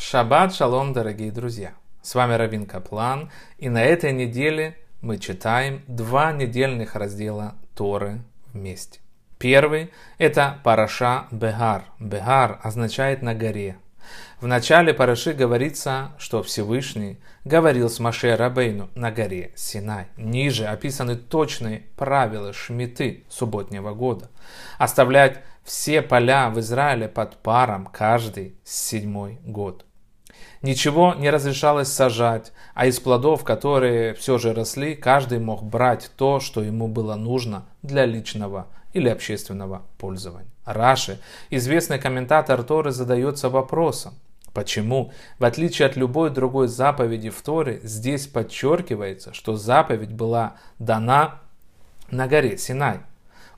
Шаббат шалом, дорогие друзья! С вами Равин Каплан, и на этой неделе мы читаем два недельных раздела Торы вместе. Первый – это Параша Бегар. Бегар означает «на горе». В начале Параши говорится, что Всевышний говорил с Маше Рабейну на горе Синай. Ниже описаны точные правила шмиты субботнего года. Оставлять все поля в Израиле под паром каждый седьмой год. Ничего не разрешалось сажать, а из плодов, которые все же росли, каждый мог брать то, что ему было нужно для личного или общественного пользования. Раши, известный комментатор Торы, задается вопросом, почему, в отличие от любой другой заповеди в Торе, здесь подчеркивается, что заповедь была дана на горе Синай.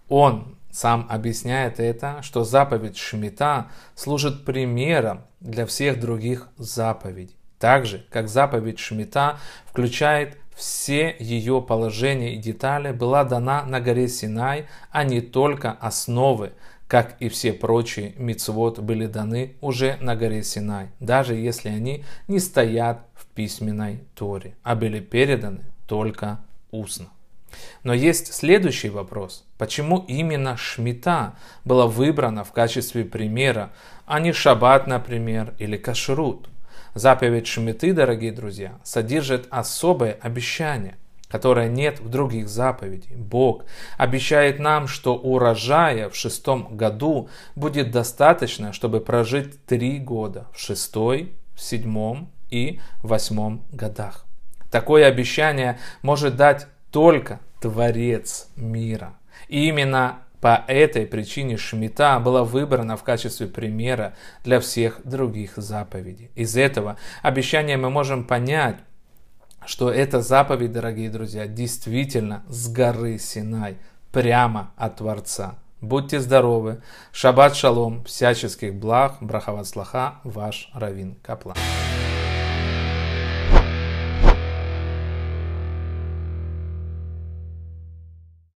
Он сам объясняет это, что заповедь Шмита служит примером для всех других заповедей. Так же, как заповедь Шмита включает все ее положения и детали, была дана на горе Синай, а не только основы, как и все прочие мицвод были даны уже на горе Синай, даже если они не стоят в письменной Торе, а были переданы только устно. Но есть следующий вопрос. Почему именно Шмита была выбрана в качестве примера, а не Шаббат, например, или Кашрут? Заповедь Шмиты, дорогие друзья, содержит особое обещание, которое нет в других заповедях. Бог обещает нам, что урожая в шестом году будет достаточно, чтобы прожить три года в шестой, в седьмом и восьмом годах. Такое обещание может дать только Творец мира. И именно по этой причине Шмита была выбрана в качестве примера для всех других заповедей. Из этого обещания мы можем понять, что эта заповедь, дорогие друзья, действительно с горы Синай, прямо от Творца. Будьте здоровы, шаббат шалом, всяческих благ, брахават слаха, ваш Равин Каплан.